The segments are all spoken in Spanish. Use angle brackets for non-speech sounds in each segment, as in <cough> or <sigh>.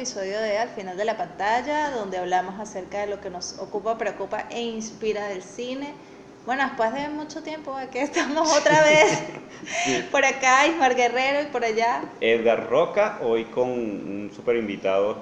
episodio de Al final de la pantalla, donde hablamos acerca de lo que nos ocupa, preocupa e inspira del cine. Bueno, después de mucho tiempo, aquí estamos otra vez. <laughs> Por acá, Ismar Guerrero y por allá. Edgar Roca, hoy con un super invitado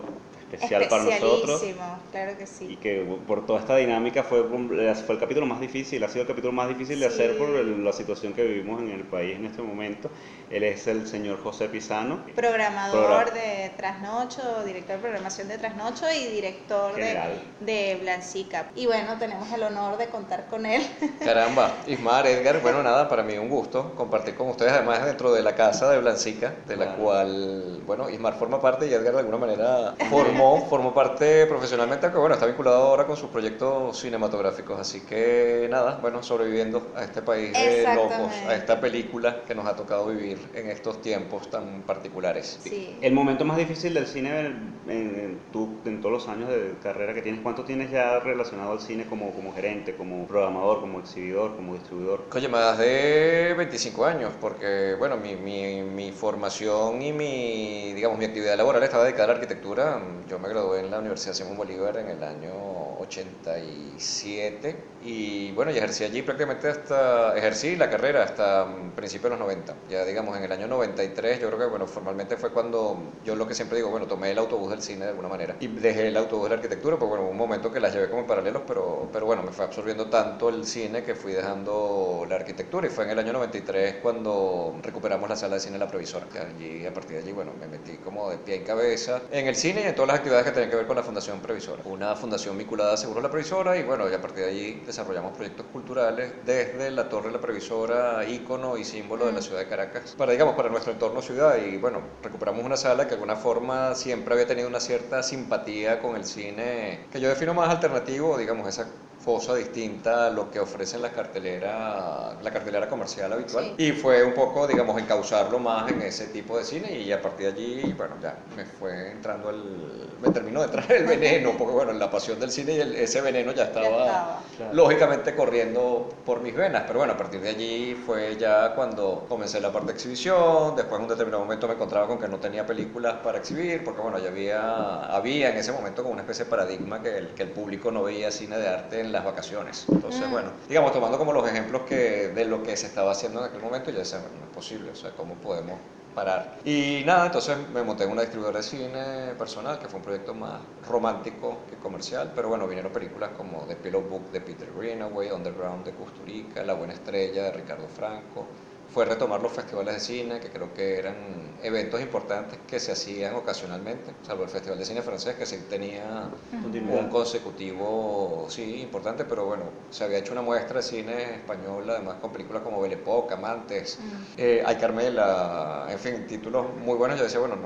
especial para nosotros. claro que sí. Y que por toda esta dinámica fue, fue el capítulo más difícil, ha sido el capítulo más difícil de hacer por la situación que vivimos en el país en este momento. Él es el señor José Pisano. Programador de Trasnocho, director de programación de Trasnocho y director de, de Blancica. Y bueno, tenemos el honor de contar con él. <laughs> Caramba, Ismar, Edgar, bueno, nada, para mí un gusto compartir con ustedes, además dentro de la casa de Blancica, de la cual, bueno, Ismar forma parte y Edgar de alguna manera formó, formó parte profesionalmente, aunque bueno, está vinculado ahora con sus proyectos cinematográficos, así que nada, bueno, sobreviviendo a este país de locos, a esta película que nos ha tocado vivir en estos tiempos tan particulares. El momento más difícil del cine, en, tú, en todos los años de carrera que tienes, ¿cuánto tienes ya relacionado al cine como, como gerente, como programador, como exhibidor, como distribuidor? Oye, más de 25 años, porque bueno, mi, mi, mi formación y mi, digamos, mi actividad laboral estaba dedicada a la arquitectura. Yo me gradué en la Universidad Simón Bolívar en el año 87 y bueno, y ejercí allí prácticamente hasta, ejercí la carrera hasta principios de los 90, ya digamos en el año 93, yo creo que bueno, formalmente fue cuando yo lo que siempre digo, bueno, tomé el autobús del cine de alguna manera. Y dejé el autobús de la arquitectura, pues bueno, un momento que las llevé como en paralelos, pero, pero bueno, me fue absorbiendo tanto el cine que fui dejando la arquitectura. Y fue en el año 93 cuando recuperamos la sala de cine La Previsora, que allí a partir de allí, bueno, me metí como de pie en cabeza en el cine y en todas las actividades que tenían que ver con la Fundación Previsora, una fundación vinculada a Seguro La Previsora y bueno, y a partir de allí desarrollamos proyectos culturales desde la Torre La Previsora, ícono y símbolo de la ciudad de Caracas, para, digamos, para nuestro entorno ciudad. Y bueno, recuperamos una sala que de alguna forma siempre había tenido una cierta simpatía con el cine, que yo defino más alternativo, digamos, esa cosa distinta a lo que ofrecen la cartelera, la cartelera comercial habitual. Y fue un poco, digamos, encauzarlo más en ese tipo de cine y a partir de allí, bueno, ya me fue entrando el, me terminó de traer el veneno, porque bueno, la pasión del cine y ese veneno ya estaba, lógicamente corriendo por mis venas, pero bueno, a partir de allí fue ya cuando comencé la parte de exhibición, después en un determinado momento me encontraba con que no tenía películas para exhibir, porque bueno, ya había, había en ese momento como una especie de paradigma que el, que el público no veía cine de arte en las vacaciones. Entonces, mm. bueno, digamos, tomando como los ejemplos que, de lo que se estaba haciendo en aquel momento, ya decía, no es posible, o sea, ¿cómo podemos parar? Y nada, entonces me monté en una distribuidora de cine personal, que fue un proyecto más romántico que comercial, pero bueno, vinieron películas como The Pillow Book de Peter Greenaway, Underground de Custurica, La Buena Estrella de Ricardo Franco, fue retomar los festivales de cine, que creo que eran eventos importantes que se hacían ocasionalmente, salvo el Festival de Cine francés, que sí tenía un consecutivo, sí, importante, pero bueno, se había hecho una muestra de cine español, además con películas como Belle Époque, Amantes, eh, Ay Carmela, en fin, títulos muy buenos. Yo decía, bueno,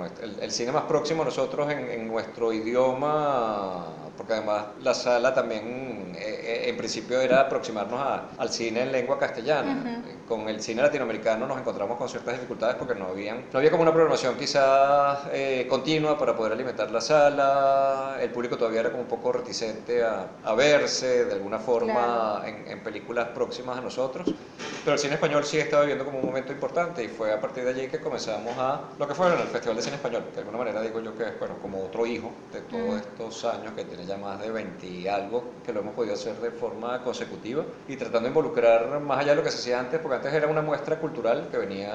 el, cine más próximo a nosotros en nuestro idioma porque además la sala también eh, eh, en principio era aproximarnos al cine en lengua castellana. Con el cine latinoamericano nos encontramos con ciertas dificultades porque no, habían, no había como una programación quizás eh, continua para poder alimentar la sala, el público todavía era como un poco reticente a, a verse de alguna forma en, en, películas próximas a nosotros, pero el cine español sí estaba viviendo como un momento importante y fue a partir de allí que comenzamos a lo que fue el Festival de Cine Español, que de alguna manera digo yo que es bueno, como otro hijo de todos estos años que tiene ya más de 20 y algo, que lo hemos podido hacer de forma consecutiva y tratando de involucrar más allá de lo que se hacía antes, porque antes era una muestra cultural que venía,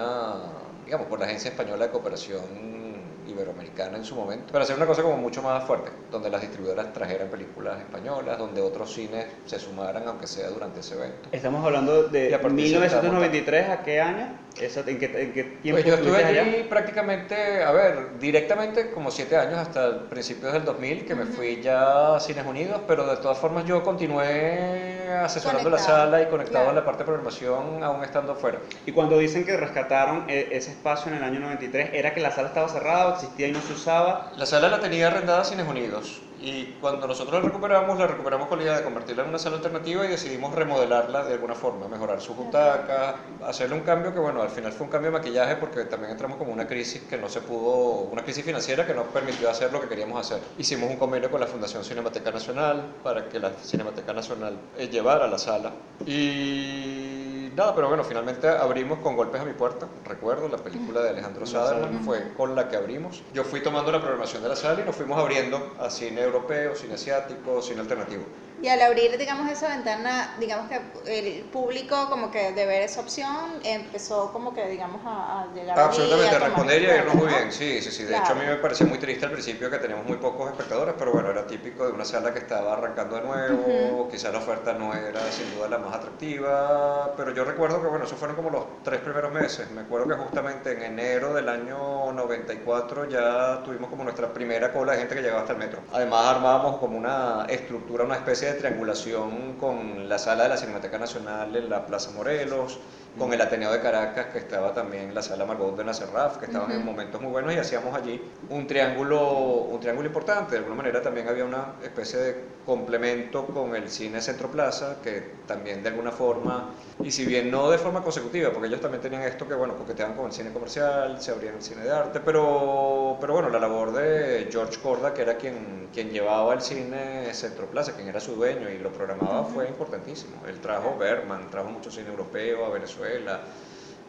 digamos, por la Agencia Española de Cooperación iberoamericana en su momento, pero hacer una cosa como mucho más fuerte, donde las distribuidoras trajeran películas españolas, donde otros cines se sumaran, aunque sea durante ese evento. Estamos hablando de 1993, ¿a qué año? ¿En qué, en qué tiempo pues yo estuve allí prácticamente, a ver, directamente como siete años hasta principios del 2000, que me fui ya a Cines Unidos, pero de todas formas yo continué asesorando la sala y conectado a la parte de programación aún estando fuera. Y cuando dicen que rescataron e, ese espacio en el año 93, ¿era que la sala estaba cerrada, existía y no se usaba? La sala la tenía arrendada Cines Unidos. Y cuando nosotros la recuperamos, la recuperamos con la idea de convertirla en una sala alternativa y decidimos remodelarla de alguna forma, mejorar su butaca, hacerle un cambio que, bueno, al final fue un cambio de maquillaje porque también entramos como una crisis que no se pudo, una crisis financiera que no permitió hacer lo que queríamos hacer. Hicimos un convenio con la Fundación Cinemateca Nacional para que la Cinemateca Nacional eh, llevara la sala. Y nada, pero bueno, finalmente abrimos con Golpes a mi puerta, recuerdo, la película de Alejandro Saderman fue con la que abrimos. Yo fui tomando la programación de la sala y nos fuimos abriendo a cine europeo, cine asiático, cine alternativo. Y al abrir, digamos, esa ventana, digamos que el público como que de ver esa opción empezó como que, digamos, a, a llegar Absolutamente, allí, a responder y a irnos ¿no? muy bien, sí, sí, sí. De hecho, a mí me parecía muy triste al principio que teníamos muy pocos espectadores, pero bueno, era típico de una sala que estaba arrancando de nuevo, quizás la oferta no era sin duda la más atractiva, pero yo recuerdo que, bueno, esos fueron como los tres primeros meses. Me acuerdo que justamente en enero del año 94 ya tuvimos como nuestra primera cola de gente que llegaba hasta el metro. Además, armábamos como una estructura, una especie de triangulación con la sala de la Cinemateca Nacional en la Plaza Morelos, con el Ateneo de Caracas, que estaba también la sala Margot de Nacerraf, que estaban en momentos muy buenos y hacíamos allí un triángulo, un triángulo importante. De alguna manera también había una especie de complemento con el cine Centro Plaza, que también de alguna forma, y si bien no de forma consecutiva, porque ellos también tenían esto que, bueno, coqueteaban con el cine comercial, se abrían el cine de arte, pero, pero bueno, la labor de George Corda, que era quien, quien llevaba el cine Centro Plaza, quien era su dueño y lo programaba, fue importantísimo. Él trajo Berman, trajo mucho cine europeo a Venezuela,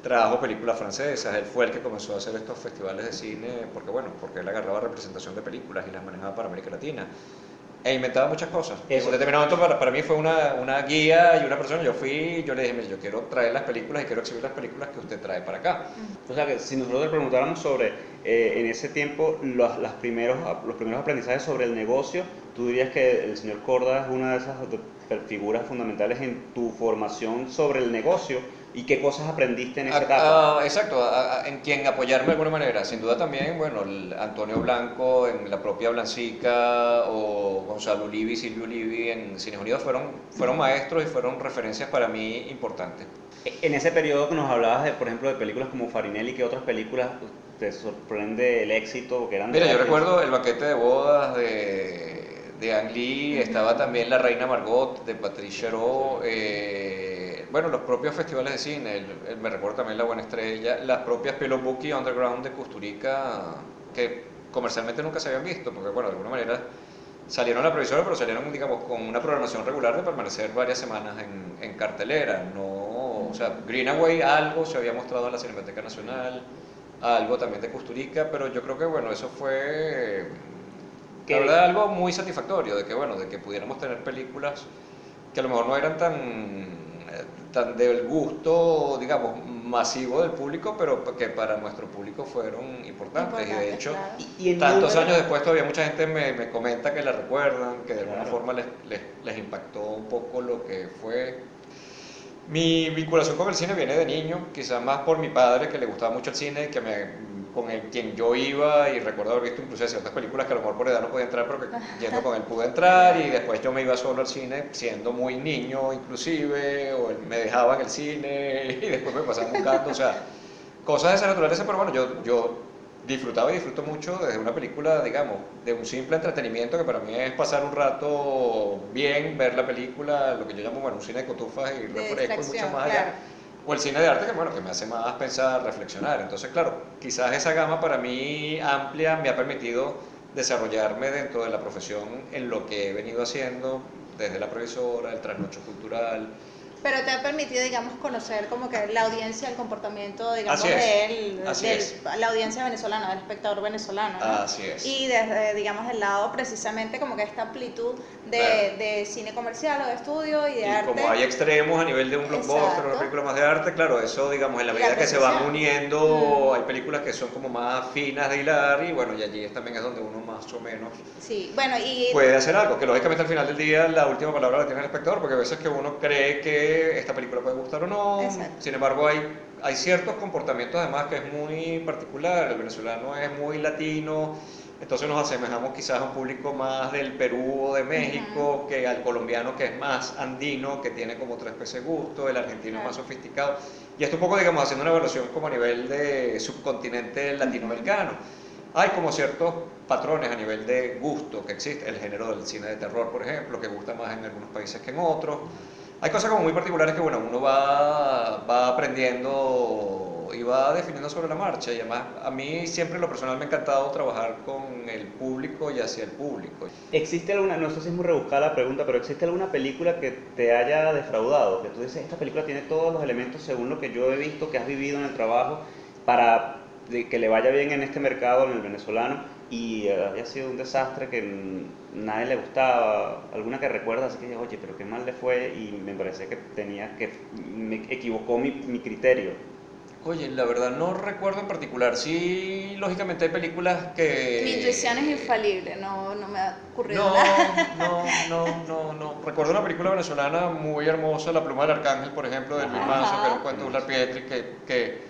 trajo películas francesas, él fue el que comenzó a hacer estos festivales de cine, porque bueno, porque él agarraba representación de películas y las manejaba para América Latina. E inventaba muchas cosas. Eso. En un determinado momento para, para mí fue una, una guía y una persona, yo fui, yo le dije, mire, yo quiero traer las películas y quiero exhibir las películas que usted trae para acá. O sea que si nosotros le preguntáramos sobre eh, en ese tiempo los, las primeros, los primeros aprendizajes sobre el negocio, tú dirías que el señor Corda es una de esas figuras fundamentales en tu formación sobre el negocio y qué cosas aprendiste en esa A- etapa. a- exacto, a- en quien apoyarme de alguna manera. Sin duda también, bueno, el Antonio Blanco en la propia Blancica o Gonzalo Ulivi, Silvio Ulivi en Cines Unidos fueron, fueron maestros y fueron referencias para mí importantes. En ese periodo que nos hablabas, de, por ejemplo, de películas como Farinelli, ¿qué otras películas te sorprende el éxito que eran Mira, yo recuerdo el banquete de bodas de, de Ang Lee, estaba también La Reina Margot de Patricia Ro, eh, bueno, los propios festivales de cine, el- el- me recuerdo también La Buena Estrella, las propias Pelo Buki Underground de Custurica, que comercialmente nunca se habían visto, porque bueno, de alguna manera salieron a la provisora, pero salieron, digamos, con una programación regular de permanecer varias semanas en, en cartelera, no, o sea, Greenaway algo se había mostrado en la Cinemateca Nacional, algo también de Custurica, pero yo creo que bueno, eso fue la verdad algo muy satisfactorio de que bueno, de que pudiéramos tener películas que a lo mejor no eran tan tan del gusto, digamos, masivo del público, pero que para nuestro público fueron importantes y de hecho claro. Y- tantos número- años después todavía mucha gente me, me comenta que la recuerdan, que de alguna Claro. forma les, les, les impactó un poco lo que fue mi vinculación con el cine viene de niño, quizás más por mi padre que le gustaba mucho el cine, que me, con el, quien yo iba y recuerdo haber visto incluso ciertas películas que a lo mejor por edad no podía entrar, pero que <laughs> yendo con él pude entrar y después yo me iba solo al cine siendo muy niño inclusive, o él me dejaba en el cine <laughs> y después me pasaba buscando, o sea, cosas de esa naturaleza, pero bueno, yo, yo disfrutaba y disfruto mucho desde una película, digamos, de un simple entretenimiento que para mí es pasar un rato bien, ver la película, lo que yo llamo, bueno, un cine de cotufas y refresco y mucho más claro. O el cine de arte que, bueno, que me hace más pensar, reflexionar. Entonces, claro, quizás esa gama para mí amplia me ha permitido desarrollarme dentro de la profesión en lo que he venido haciendo, desde la profesora, el trasnocho cultural, Pero te ha permitido, digamos, conocer como que la audiencia, el comportamiento, digamos, Así es, del, así del- es. la audiencia venezolana, del espectador venezolano. ¿no? Así es. Y desde, digamos, del lado precisamente como que esta amplitud de, Claro. de cine comercial o de estudio y de Y arte. como hay extremos a nivel de un blockbuster, Exacto. una película más de arte, claro, eso, digamos, en la Y la medida que se van uniendo, Mm. hay películas que son como más finas de hilar y bueno, y allí es- también es donde uno más o menos Sí, bueno, y puede hacer algo, que lógicamente al final del día la última palabra la tiene el espectador, porque a veces que uno cree que esta película puede gustar o no, Exacto. sin embargo hay, hay ciertos comportamientos además que es muy particular, el venezolano es muy latino, entonces nos asemejamos quizás a un público más del Perú o de México que al colombiano que es más andino, que tiene como otra especie de gusto, el argentino es más Claro. sofisticado, y esto un poco digamos haciendo una evaluación como a nivel de subcontinente latinoamericano. Hay como ciertos patrones a nivel de gusto que existe, el género del cine de terror, por ejemplo, que gusta más en algunos países que en otros. Hay cosas como muy particulares que bueno, uno va, va aprendiendo y va definiendo sobre la marcha. Y además, a mí siempre en lo personal me ha encantado trabajar con el público y hacia el público. ¿Existe alguna, no sé si es muy rebuscada la pregunta, pero ¿existe alguna película que te haya defraudado? Que tú dices, esta película tiene todos los elementos según lo que yo he visto, que has vivido en el trabajo, para que le vaya bien en este mercado, en el venezolano, y eh, haya sido un desastre que nadie le gustaba, alguna que recuerdas así que oye, pero qué mal le fue y me parece que tenía que, me equivocó mi, mi criterio. Oye, la verdad no recuerdo en particular. Sí, lógicamente hay películas que... Mi intuición es infalible, no, no me ha ocurrido no, nada. No, no, no, no. Recuerdo una película venezolana muy hermosa, La pluma del arcángel, por ejemplo, de Luis Manso, que era un cuento de Pietri, que, que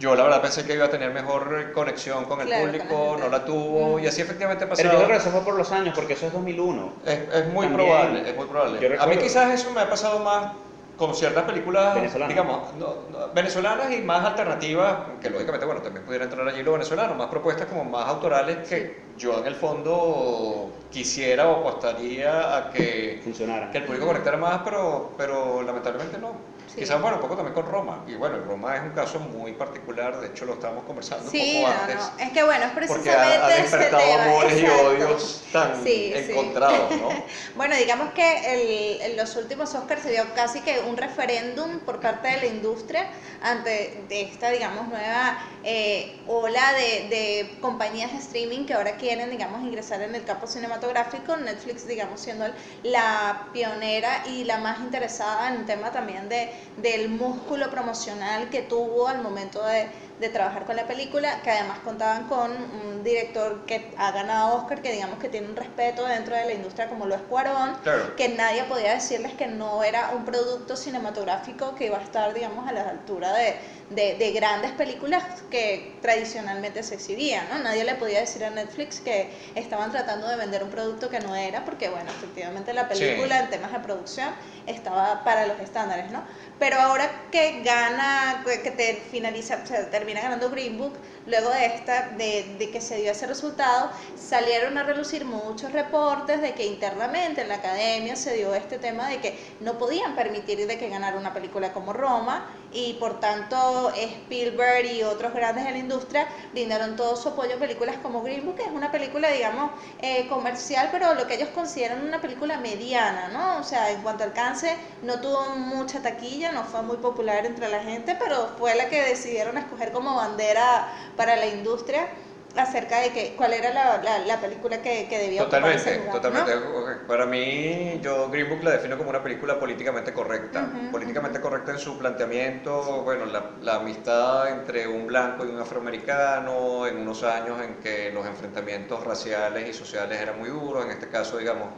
yo la verdad pensé que iba a tener mejor conexión con el Claro, público, no la tuvo, Mm. y así efectivamente pasó. Pero yo creo que eso fue por los años, porque eso es 2001. Es, es muy También. probable, es muy probable. A mí quizás eso me ha pasado más con ciertas películas, Venezolanas. digamos, no- no- venezolanas y más alternativas, que lógicamente, bueno, también pudiera entrar allí lo venezolano, más propuestas como más autorales que yo en el fondo quisiera o apostaría a que, Funcionara. que el público conectara más, pero, pero lamentablemente no. Sí. Quizás, bueno, un poco también con Roma. Y bueno, Roma es un caso muy particular, de hecho lo estábamos conversando Sí, un poco no, antes. no. Es que bueno, es Porque precisamente ha, ha despertado tema. amores y odios tan Sí, encontrados, ¿no? <laughs> Bueno, digamos que el- en los últimos Oscars se dio casi que un referéndum por parte de la industria ante de esta, digamos, nueva eh, ola de, de compañías de streaming que ahora quieren, digamos, ingresar en el campo cinematográfico. Netflix, digamos, siendo la pionera y la más interesada en el tema también de, del músculo promocional que tuvo al momento de, de trabajar con la película, que además contaban con un director que ha ganado Oscar, que digamos que tiene un respeto dentro de la industria como lo es Cuarón, Claro. que nadie podía decirles que no era un producto cinematográfico que iba a estar, digamos, a la altura de, de, de grandes películas que tradicionalmente se exhibían, ¿no? Nadie le podía decir a Netflix que estaban tratando de vender un producto que no era, porque, bueno, efectivamente la Sí. película en temas de producción estaba para los estándares, ¿no? Pero ahora que gana, que te finaliza, o sea, termina ganando Green Book, luego de esta, de, que se dio ese resultado, salieron a relucir muchos reportes de que internamente en la academia se dio este tema de que no podían permitir de que ganara una película como Roma y por tanto Spielberg y otros grandes de la industria brindaron todo su apoyo a películas como Green Book, que es una película, digamos, eh, comercial, pero lo que ellos consideran una película mediana, ¿no? O sea, en cuanto al alcance, no tuvo mucha taquilla, no fue muy popular entre la gente, pero fue la que decidieron escoger como bandera para la industria acerca de que, cuál era la, la, la película que, que debía Totalmente, lugar, ¿no? totalmente. Ok, Para mí, yo Green Book la defino como una película políticamente correcta. Ujú, políticamente correcta en su planteamiento, bueno, la, la amistad entre un blanco y un afroamericano, en unos años en que los enfrentamientos raciales y sociales eran muy duros, en este caso, digamos,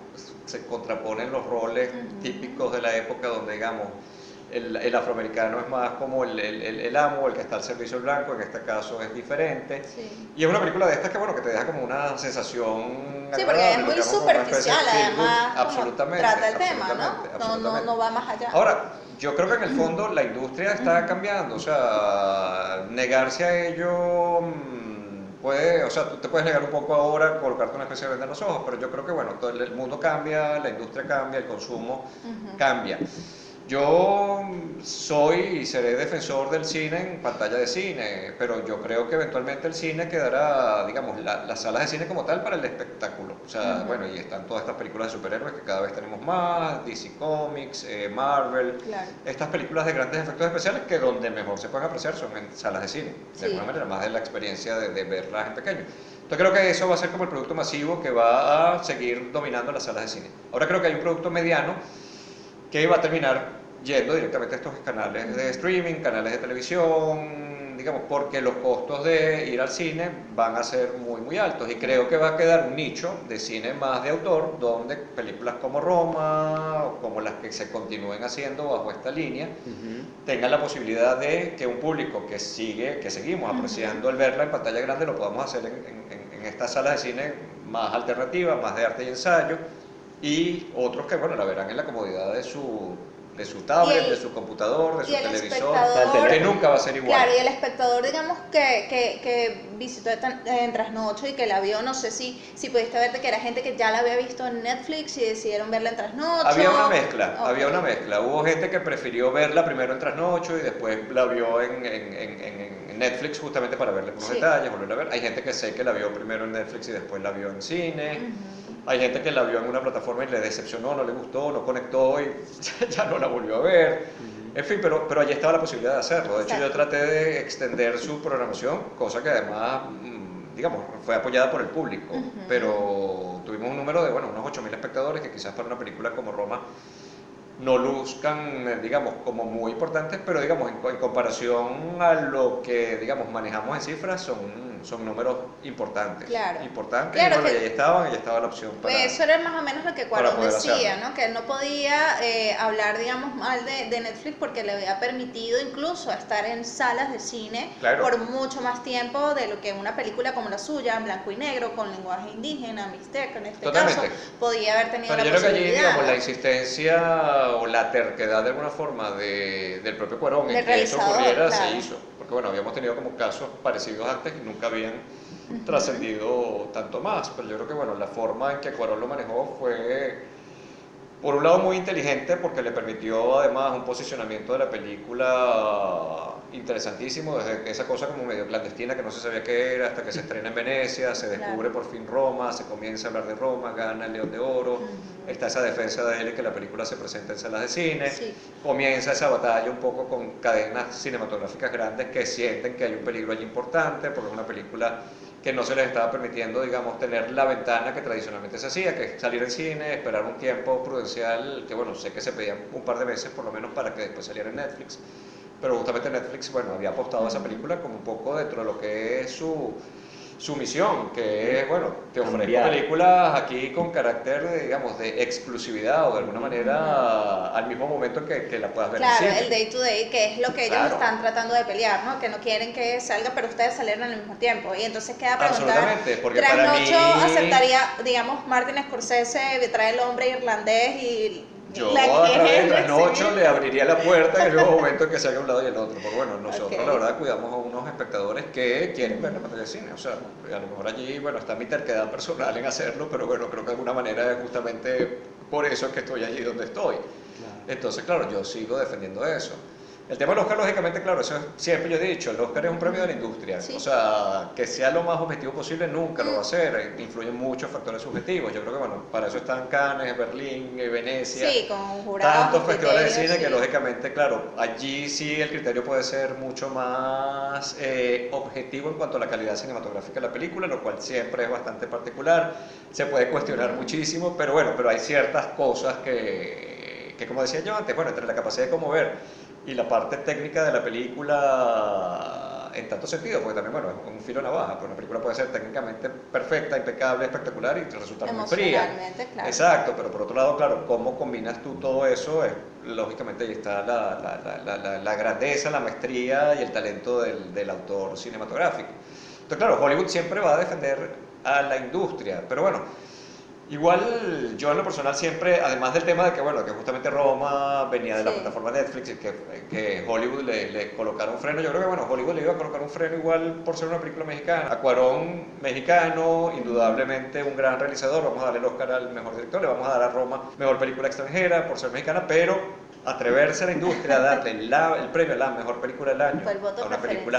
se contraponen los roles Ujú. típicos de la época donde, digamos, el, el afroamericano es más como el, el, el- amo, el que está al servicio del blanco, en este caso es diferente. Sí. Y es una película de estas que, bueno, que te deja como una sensación Sí, porque es muy superficial, además, absolutamente, trata el tema, ¿no? No, no, va más allá. Ahora, yo creo que en el fondo la industria está cambiando, o sea, negarse a ello mm, puede, o sea, tú te puedes negar un poco ahora, colocarte una especie de venda en los ojos, pero yo creo que, bueno, todo el mundo cambia, la industria cambia, el consumo cambia. Yo soy y seré defensor del cine en pantalla de cine, pero yo creo que eventualmente el cine quedará, digamos, la- las salas de cine como tal para el espectáculo. O sea, Ujú. bueno, y están todas estas películas de superhéroes que cada vez tenemos más, DC Comics, eh, Marvel, Claro. estas películas de grandes efectos especiales que donde mejor se pueden apreciar son en salas de cine, de Sí. alguna manera, más de la experiencia de, de verlas en pequeño. Entonces creo que eso va a ser como el producto masivo que va a seguir dominando las salas de cine. Ahora creo que hay un producto mediano que va a terminar yendo directamente a estos canales de streaming, canales de televisión, digamos, porque los costos de ir al cine van a ser muy, muy altos. Y creo que va a quedar un nicho de cine más de autor, donde películas como Roma, o como las que se continúen haciendo bajo esta línea, tengan la posibilidad de que un público que sigue, que seguimos apreciando el verla en pantalla grande, lo podamos hacer en, en- en estas salas de cine más alternativas, más de arte y ensayo, y otros que, bueno, la verán en la comodidad de su, de su tablet, el- de su computador, de su televisor, que nunca va a ser igual. Claro, y el espectador, digamos, que, que, que visitó en Trasnocho y que la vio, no sé si, si pudiste verte que era gente que ya la había visto en Netflix y decidieron verla en Trasnocho. Había una mezcla, había una mezcla. Hubo gente que prefirió verla primero en Trasnocho y después la vio en, en- en- en- Netflix justamente para verle unos Sí. detalles, volverla a ver. Hay gente que sé que la vio primero en Netflix y después la vio en cine. Hay gente que la vio en una plataforma y le decepcionó, no le gustó, no conectó y <laughs> ya no la volvió a ver. En fin, pero, pero allí estaba la posibilidad de hacerlo. De hecho, yo traté de extender su programación, cosa que además, mm, digamos, fue apoyada por el público. Pero tuvimos un número de, bueno, unos 8.000 espectadores que quizás para una película como Roma no luzcan, eh, digamos, como muy importantes, pero digamos, en, co- en comparación a lo que, digamos, manejamos en cifras, son, son números importantes. Claro. Importantes, Claro y bueno, que- ahí estaban, ahí estaba la opción para... Pues eso era más o menos lo que Cuarón decía, hacerlo. ¿no? Que él no podía eh, hablar, digamos, mal de, de Netflix porque le había permitido incluso estar en salas de cine Claro. por mucho más tiempo de lo que una película como la suya, en blanco y negro, con lenguaje indígena, mixteco en este Totalmente. caso, podía haber tenido Pero la yo creo que allí, digamos, la insistencia o la terquedad de alguna forma de- del propio Cuarón en que eso ocurriera claro. se hizo. Porque bueno, habíamos tenido como casos parecidos antes y nunca habían trascendido tanto más. Pero yo creo que bueno, la forma en que Cuarón lo manejó fue, por un lado, muy inteligente porque le permitió además un posicionamiento de la película interesantísimo, desde esa cosa como medio clandestina que no se sabía qué era, hasta que se estrena en Venecia, se Claro. descubre por fin Roma, se comienza a hablar de Roma, gana el León de Oro, Ujú. está esa defensa de él que la película se presenta en salas de cine, Sí. comienza esa batalla un poco con cadenas cinematográficas grandes que sienten que hay un peligro allí importante, porque es una película que no se les estaba permitiendo, digamos, tener la ventana que tradicionalmente se hacía, que es salir en cine, esperar un tiempo prudencial, que bueno, sé que se pedían un par de meses por lo menos para que después saliera en Netflix, pero justamente Netflix, bueno, había apostado a esa película como un poco dentro de lo que es su, su misión, que es, bueno, te ofrezco películas aquí con carácter, de, digamos, de exclusividad o de alguna manera al mismo momento que, que la puedas ver Claro, en cine. el day to day, que es lo que ellos Claro. están tratando de pelear, ¿no? Que no quieren que salga, pero ustedes salieron al mismo tiempo. Y entonces queda preguntar, Absolutamente, porque para mí- aceptaría, digamos, Martin Scorsese trae el hombre irlandés y Yo la a través de Trasnocho sí. le abriría la puerta en el mismo momento que salga un lado y el otro. Porque bueno, nosotros Ok. la verdad cuidamos a unos espectadores que quieren ver la pantalla de cine. O sea, a lo mejor allí, bueno, está mi terquedad personal en hacerlo, pero bueno, creo que de alguna manera es justamente por eso es que estoy allí donde estoy. Entonces, claro, yo sigo defendiendo eso. El tema del Oscar, lógicamente, claro, eso es- siempre yo he dicho, el Oscar es un premio de la industria. Sí. O sea, que sea lo más objetivo posible nunca lo va a ser. Influyen muchos factores subjetivos. Yo creo que, bueno, para eso están Cannes, Berlín, eh, Venecia. Sí, con jurados. Tantos festivales de cine que lógicamente, claro, allí sí el criterio puede ser mucho más eh, objetivo en cuanto a la calidad cinematográfica de la película, lo cual siempre es bastante particular. Se puede cuestionar muchísimo, pero bueno, pero hay ciertas cosas que, que como decía yo antes, bueno, entre la capacidad de cómo ver y la parte técnica de la película en tanto sentido, porque también, bueno, es un filo navaja, porque una película puede ser técnicamente perfecta, impecable, espectacular y resultar muy fría. Claro. Exacto, pero por otro lado, claro, cómo combinas tú todo eso, es, lógicamente ahí está la- la- la- la grandeza, la maestría y el talento del, del autor cinematográfico. Entonces, claro, Hollywood siempre va a defender a la industria, pero bueno, igual yo en lo personal siempre, además del tema de que, bueno, que justamente Roma venía de la plataforma Netflix y que, que Hollywood le, le colocaron un freno, yo creo que, bueno, Hollywood le iba a colocar un freno igual por ser una película mexicana. Acuarón, mexicano, indudablemente un gran realizador, vamos a darle el Oscar al mejor director, le vamos a dar a Roma mejor película extranjera por ser mexicana, pero atreverse a la industria a darle la- el premio a la mejor película del año a una película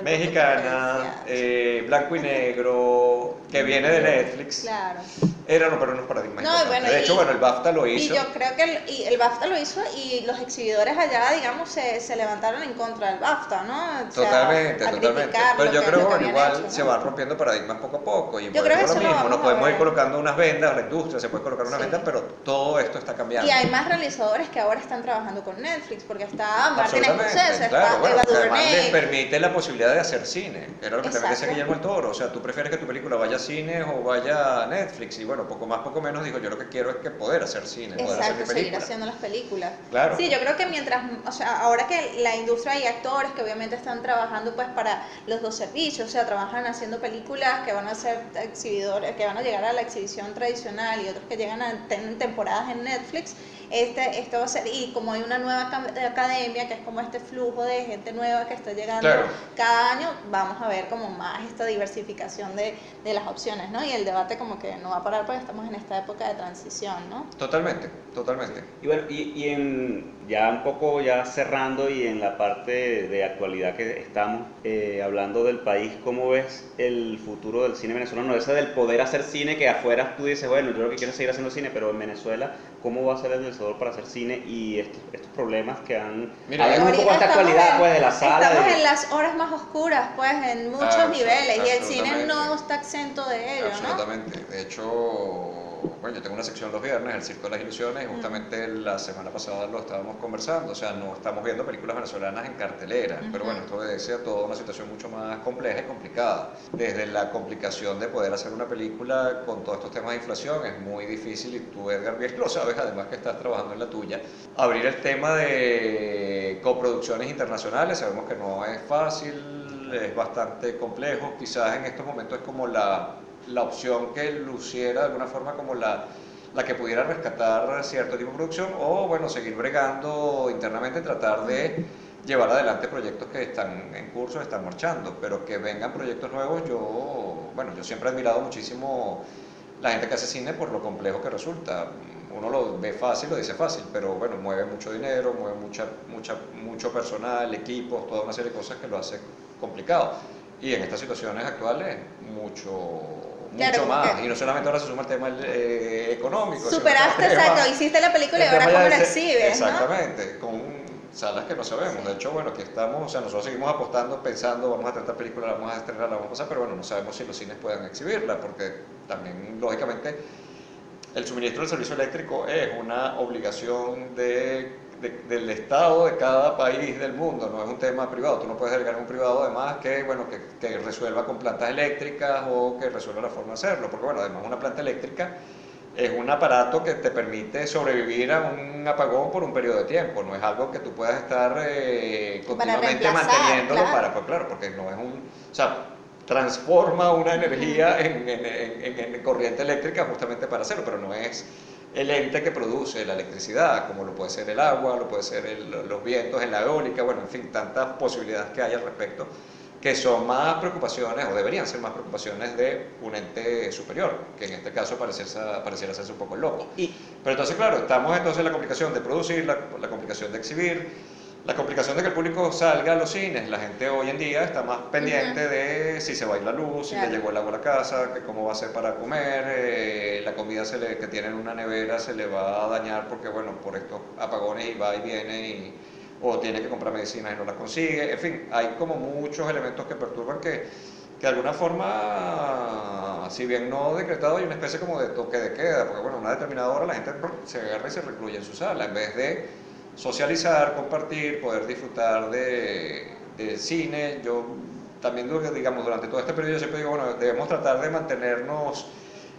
mexicana, eh, blanco y negro, que viene de Netflix, Claro. era romper unos paradigmas No, y bueno, de hecho, y- bueno, el BAFTA lo Y hizo. yo creo que el, y el BAFTA lo hizo y los exhibidores allá, digamos, se, se levantaron en contra del BAFTA, ¿no? O sea, Totalmente, totalmente. Pero yo creo que bueno, igual hecho, se ¿no? van rompiendo paradigmas poco a poco. Y Yo creo que eso lo mismo, nos podemos ir colocando unas vendas, la industria se puede colocar unas Sí. vendas, pero todo esto está cambiando. Y hay más realizadores que ahora están trabajando con Netflix, porque está Martin Scorsese, claro, está bueno, Eva les permite la posibilidad de hacer cine, era lo que también decía Exacto. Guillermo el Toro, o sea, tú prefieres que tu película vaya a cine o vaya a Netflix, y bueno, poco más, poco menos, digo, yo lo que quiero es que poder hacer cine, poder hacer mi Exacto, seguir haciendo las películas. Claro. Sí, yo creo que mientras, o sea, ahora que la industria y actores que obviamente están trabajando pues para los dos servicios, o sea, trabajan haciendo películas que van a ser exhibidores, que van a llegar a la exhibición tradicional y otros que llegan a tener temporadas en Netflix, este, esto va a ser, y como hay una nueva acad- academia, que es como este flujo de gente nueva que está llegando Claro. cada año, vamos a ver como más esta diversificación de, de las opciones, ¿no? Y el debate como que no va a parar porque estamos en esta época de transición, ¿no? Totalmente, totalmente. Y bueno, y, y en, ya un poco ya cerrando y en la parte de actualidad que estamos eh, hablando del país, ¿cómo ves el futuro del cine venezolano? Ese del poder hacer cine que afuera tú dices, bueno, yo lo que quiero es seguir haciendo cine, pero en Venezuela, ¿cómo va a ser el Venezuela para hacer cine y estos, estos problemas que han... Mira, un poco de esta estamos actualidad en- pues de la sala. Estamos de- en las horas más oscuras, pues, en muchos Abso- niveles, y el cine no absolutamente. está exento de ello, ¿no? Absolutamente. De hecho, bueno, yo tengo una sección los viernes, el Circo de las Ilusiones, y justamente la semana pasada lo estábamos conversando. O sea, no estamos viendo películas venezolanas en cartelera, pero bueno, esto obedece a toda una situación mucho más compleja y complicada. Desde la complicación de poder hacer una película con todos estos temas de inflación es muy difícil, y tú, Edgar, bien lo sabes, además que estás trabajando en la tuya. Abrir el tema de coproducciones internacionales, sabemos que no es fácil, es bastante complejo. Quizás en estos momentos es como la, la opción que luciera de alguna forma como la, la que pudiera rescatar cierto tipo de producción o, bueno, seguir bregando internamente, tratar de llevar adelante proyectos que están en curso, están marchando, pero que vengan proyectos nuevos, yo, bueno, yo siempre he admirado muchísimo la gente que hace cine por lo complejo que resulta. Uno lo ve fácil, lo dice fácil, pero bueno, mueve mucho dinero, mueve mucha, mucha, mucho personal, equipos, toda una serie de cosas que lo hace complicado. Y en estas situaciones actuales, mucho, Claro, mucho más. que- Y no solamente ahora se suma el tema eh, económico. Superaste, exacto, hiciste la película y ahora cómo la exhibes, ¿no? Exactamente, con salas que no sabemos. De hecho, bueno, aquí estamos, o sea, nosotros seguimos apostando, pensando, vamos a esta película, la vamos a estrenar, la vamos a pasar, pero bueno, no sabemos si los cines puedan exhibirla, porque también, lógicamente, el suministro del servicio eléctrico es una obligación de, de- del Estado de cada país del mundo, no es un tema privado. Tú no puedes delegar a un privado, además, que, bueno, que, que resuelva con plantas eléctricas o que resuelva la forma de hacerlo, porque, bueno, además, una planta eléctrica es un aparato que te permite sobrevivir a un apagón por un periodo de tiempo, no es algo que tú puedas estar eh, continuamente manteniéndolo claro. para, pues claro, porque no es un, o sea, transforma una energía en, en- en- en- en corriente eléctrica justamente para hacerlo, pero no es el ente que produce la electricidad, como lo puede ser el agua, lo puede ser el- los vientos en la eólica, bueno, en fin, tantas posibilidades que hay al respecto, que son más preocupaciones, o deberían ser más preocupaciones de un ente superior, que en este caso pareciera, pareciera hacerse un poco loco. Y, Pero entonces, claro, estamos entonces en la complicación de producir, la, la complicación de exhibir, la complicación de que el público salga a los cines. La gente hoy en día está más pendiente de si se va a ir la luz, si Claro. le llegó el agua a la casa, que cómo va a ser para comer, eh, la comida se le, que tiene en una nevera se le va a dañar porque, bueno, por estos apagones y va y viene y, o tiene que comprar medicinas y no las consigue. En fin, hay como muchos elementos que perturban que, que de alguna forma, si bien no decretado, hay una especie como de toque de queda, porque bueno, a una determinada hora la gente se agarra y se recluye en su sala, en vez de socializar, compartir, poder disfrutar de, de cine. Yo también, digamos, durante todo este periodo yo siempre digo, bueno, debemos tratar de mantenernos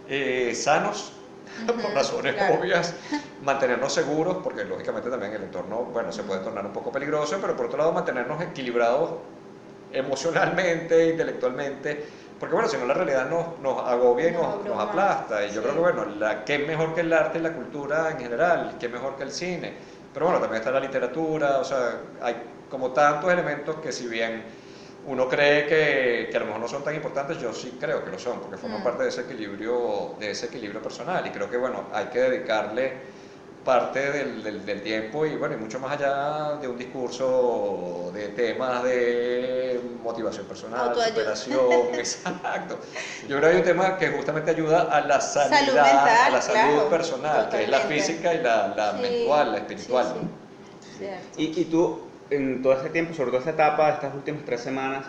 eh, sanos, <laughs> por razones claro. obvias, mantenernos seguros, porque lógicamente también el entorno, bueno, se puede tornar un poco peligroso, pero por otro lado mantenernos equilibrados emocionalmente, intelectualmente, porque bueno, si no la realidad nos, nos agobia y Nos nos, aplasta. Y yo Sí. creo que bueno, la, qué mejor que el arte y la cultura en general, qué mejor que el cine. Pero bueno, también está la literatura, o sea, hay como tantos elementos que si bien uno cree que, que a lo mejor no son tan importantes, yo sí creo que lo son, porque forman Mm. parte de ese equilibrio, de ese equilibrio personal. Y creo que bueno, hay que dedicarle parte del, del, del tiempo y bueno, y mucho más allá de un discurso de temas de motivación personal, superación, <laughs> exacto. Yo creo que hay un tema que justamente ayuda a la sanidad, Salud mental, a la salud claro, personal, que es la totalmente. física y la, la Sí, mental, la espiritual. sí, sí. Y, y tú, en todo este tiempo, sobre todo esta etapa, estas últimas tres semanas,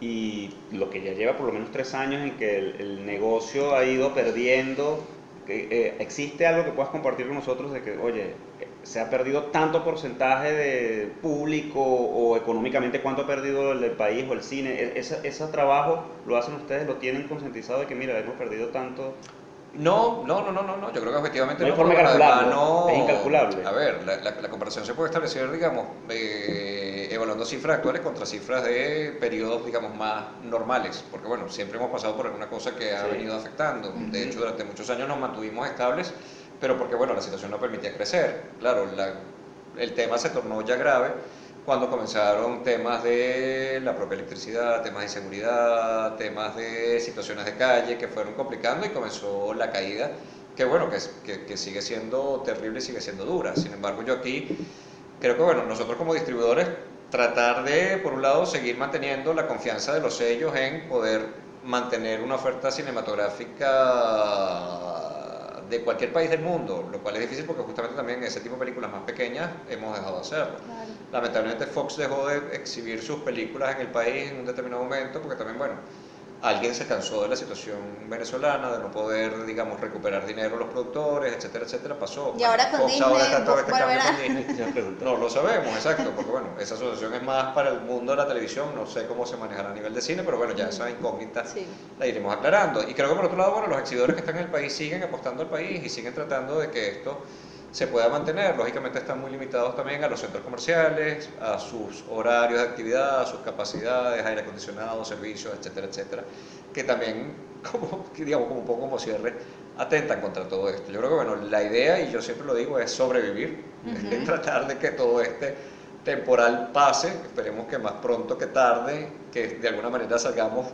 y lo que ya lleva por lo menos tres años en que el, el negocio ha ido perdiendo, eh, ¿existe algo que puedas compartir con nosotros de que, oye, se ha perdido tanto porcentaje de público o económicamente cuánto ha perdido el país o el cine? E- Ese, ese trabajo lo hacen ustedes, lo tienen concientizado de que, mira, hemos perdido tanto. No, no, no, no, no, no, yo creo que objetivamente No hay no, forma además calcularlo, no- es incalculable. A ver, la, la- la comparación se puede establecer, digamos, eh, evaluando cifras actuales contra cifras de periodos, digamos, más normales, porque bueno, siempre hemos pasado por alguna cosa que ha Sí. venido afectando. De Ujú. hecho, durante muchos años nos mantuvimos estables, pero porque bueno, la situación no permitía crecer. Claro, la, el tema se tornó ya grave cuando comenzaron temas de la propia electricidad, temas de seguridad, temas de situaciones de calle que fueron complicando y comenzó la caída, que bueno, que, que, que sigue siendo terrible y sigue siendo dura. Sin embargo, yo aquí creo que bueno, nosotros como distribuidores tratar de, por un lado, seguir manteniendo la confianza de los sellos en poder mantener una oferta cinematográfica de cualquier país del mundo, lo cual es difícil porque justamente también ese tipo de películas más pequeñas hemos dejado de hacerlo. Lamentablemente Fox dejó de exhibir sus películas en el país en un determinado momento porque también, bueno, alguien se cansó de la situación venezolana, de no poder, digamos, recuperar dinero los productores, etcétera, etcétera, pasó. Y ahora con Fox Disney, ahora está todo este cambio con volverá. Disney. <laughs> No lo sabemos, exacto, porque bueno, esa asociación es más para el mundo de la televisión, no sé cómo se manejará a nivel de cine, pero bueno, ya esa incógnita Sí. la iremos aclarando. Y creo que por otro lado, bueno, los exhibidores que están en el país siguen apostando al país y siguen tratando de que esto se pueda mantener. Lógicamente están muy limitados también a los centros comerciales, a sus horarios de actividad, a sus capacidades, aire acondicionado, servicios, etcétera, etcétera, que también, <laughs> como, digamos, como un poco como cierre, atentan contra todo esto. Yo creo que, bueno, la idea, y yo siempre lo digo, es sobrevivir, es <laughs> tratar de que todo este temporal pase, esperemos que más pronto que tarde, que de alguna manera salgamos.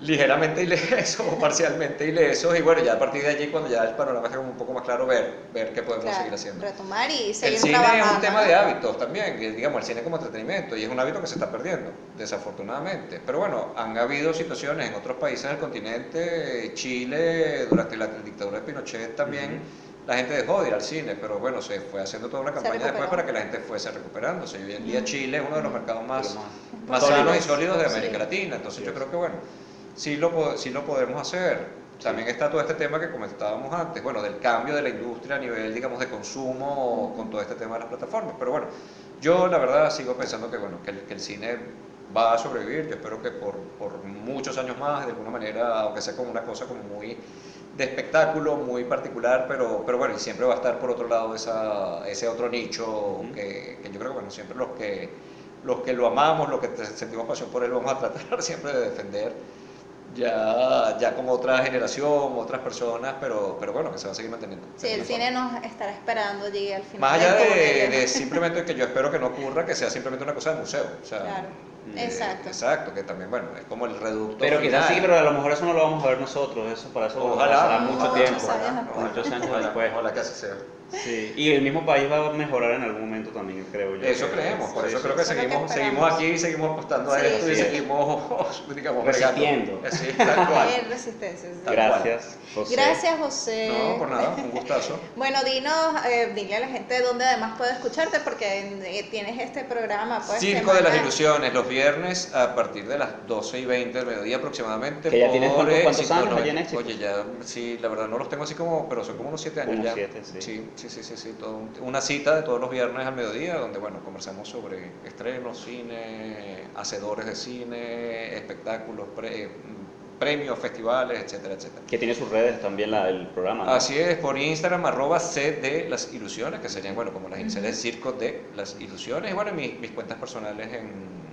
Ligeramente ilesos <laughs> o parcialmente ilesos y bueno, ya a partir de allí cuando ya el panorama está como un poco más claro, ver, ver qué podemos Claro, seguir haciendo. retomar y El seguir cine trabajando. es un tema de hábitos también, que, digamos, el cine como entretenimiento, y es un hábito que se está perdiendo, desafortunadamente. Pero bueno, han habido situaciones en otros países del continente, Chile, durante la dictadura de Pinochet también, la gente dejó de ir al cine, pero bueno, se fue haciendo toda una campaña después para que la gente fuese recuperándose. Y hoy en día Chile es uno de los mercados más, más Sólidos. sanos y sólidos de América Sí. Latina. Entonces Así yo creo que bueno, sí lo, sí lo podemos hacer. También está todo este tema que comentábamos antes, bueno, del cambio de la industria a nivel, digamos, de consumo con todo este tema de las plataformas. Pero bueno, yo la verdad sigo pensando que, bueno, que el, que el cine va a sobrevivir. Yo espero que por, por muchos años más, de alguna manera, aunque sea como una cosa como muy de espectáculo, muy particular, pero, pero bueno, y siempre va a estar por otro lado esa, ese otro nicho que, que yo creo que, bueno, siempre los que, los que lo amamos, los que sentimos pasión por él, vamos a tratar <laughs> siempre de defender ya, ya con otra generación, otras personas, pero, pero bueno, que se va a seguir manteniendo. Sí, el cine nos estará esperando, llegue al final. Más allá de, de simplemente que yo espero que no ocurra, que sea simplemente una cosa de museo. O sea, Claro, eh, exacto. Exacto, que también, bueno, es como el reducto. Pero quizás sí, pero a lo mejor eso no lo vamos a ver nosotros, eso para eso Ojalá, pasará mucho muchos tiempo, años después. muchos años Ojalá, después. ojalá que así sea. Sí, y el mismo país va a mejorar en algún momento también, creo yo. Eso que- creemos, por sí, eso sí. creo que Eso lo que seguimos, seguimos aquí, seguimos apostando a Sí. esto y seguimos, <laughs> digamos, Resistiendo. Sí, tal cual. Resistencia. Tal Gracias, José. Gracias, José. No, por nada, un gustazo. <laughs> Bueno, dinos, eh, dile a la gente dónde además puede escucharte porque eh, tienes este programa. Pues, Circo de las. Ilusiones, los viernes a partir de las 12 y 20 del mediodía aproximadamente. Que ya tienes por cuántos- cuántos años 90. allá en Éxito. Oye, ya, sí, la verdad no los tengo así como, pero son como unos 7 años Unos ya. siete, sí. sí, sí, sí, sí, sí, todo un- una cita de todos los viernes al mediodía donde, bueno, conversamos sobre estrenos, cine, hacedores de cine, espectáculos, pre- premios, festivales, etcétera, etcétera. Que tiene sus redes también la, el programa. ¿no? Así es, por Instagram, arroba C de las ilusiones, que serían, bueno, como las iniciales de Circo de las ilusiones. Y bueno, mis, mis cuentas personales en,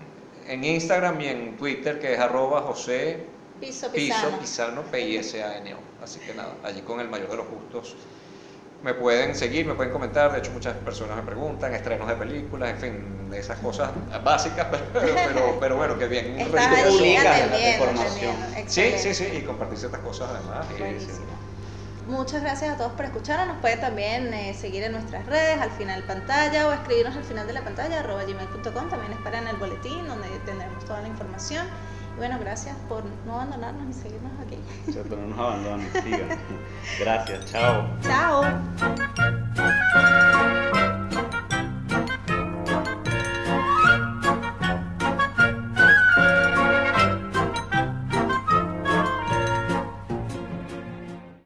en Instagram y en Twitter, que es arroba José Piso Pisano. Pisano, P-I-S-A-N-O. Así que nada, allí con el mayor de los gustos me pueden seguir, me pueden comentar. De hecho, muchas personas me preguntan, estrenos de películas, en fin, esas cosas básicas, <laughs> pero, pero, pero bueno, que bien. Estás Pública, la información. Sí, sí, sí, y compartir ciertas cosas además. Muchas gracias a todos por escucharnos. Nos pueden también eh, seguir en nuestras redes, al final pantalla o escribirnos al final de la pantalla, arroba gmail.com. También esperan el boletín donde tendremos toda la información. Y bueno, gracias por no abandonarnos y seguirnos aquí. Cierto, no nos abandonen, sigan. <laughs> Gracias, chao. Chao.